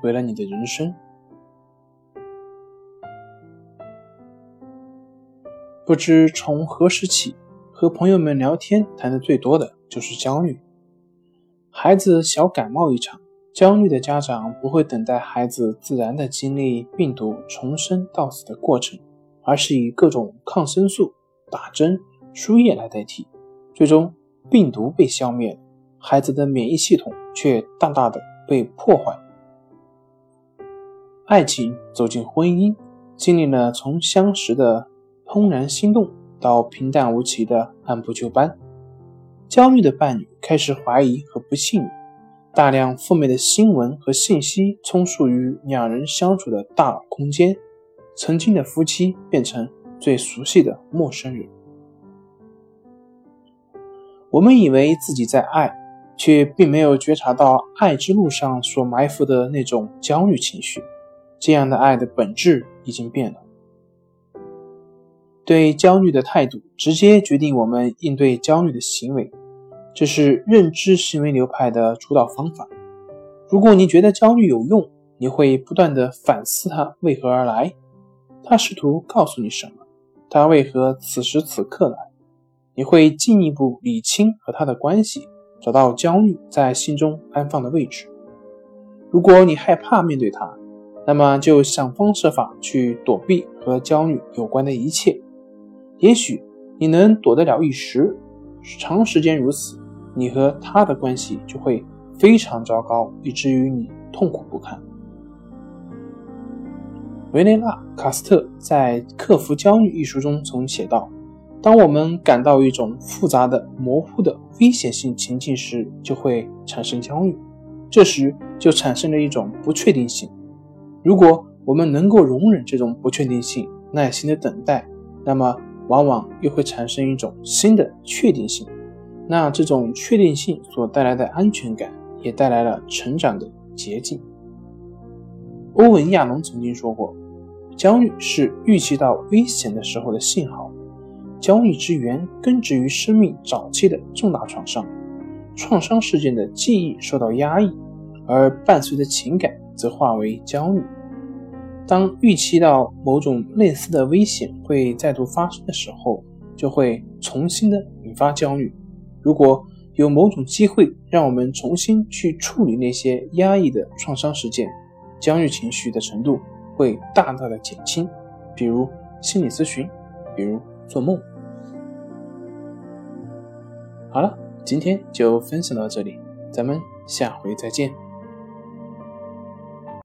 毁了你的人生。不知从何时起，和朋友们聊天谈的最多的就是焦虑。孩子小感冒一场，焦虑的家长不会等待孩子自然的经历病毒从生到死的过程，而是以各种抗生素、打针、输液来代替，最终病毒被消灭。孩子的免疫系统却大大的被破坏。爱情走进婚姻，经历了从相识的怦然心动到平淡无奇的按部就班。焦虑的伴侣开始怀疑和不信任，大量负面的新闻和信息充斥于两人相处的大脑空间，曾经的夫妻变成最熟悉的陌生人。我们以为自己在爱。却并没有觉察到爱之路上所埋伏的那种焦虑情绪，这样的爱的本质已经变了。对焦虑的态度，直接决定我们应对焦虑的行为，这是认知行为流派的主导方法。如果你觉得焦虑有用，你会不断的反思它为何而来，它试图告诉你什么，它为何此时此刻来，你会进一步理清和它的关系。找到焦虑在心中安放的位置。如果你害怕面对它，那么就想方设法去躲避和焦虑有关的一切。也许你能躲得了一时，长时间如此，你和他的关系就会非常糟糕，以至于你痛苦不堪。维内纳·卡斯特在《克服焦虑》一书中曾写道。当我们感到一种复杂的、模糊的危险性情境时，就会产生焦虑。这时就产生了一种不确定性。如果我们能够容忍这种不确定性，耐心的等待，那么往往又会产生一种新的确定性。那这种确定性所带来的安全感，也带来了成长的捷径。欧文·亚龙曾经说过：“焦虑是预期到危险的时候的信号。”焦虑之源根植于生命早期的重大创伤，创伤事件的记忆受到压抑，而伴随的情感则化为焦虑。当预期到某种类似的危险会再度发生的时候，就会重新的引发焦虑。如果有某种机会让我们重新去处理那些压抑的创伤事件，焦虑情绪的程度会大大的减轻。比如心理咨询，比如做梦。好了，今天就分享到这里，咱们下回再见。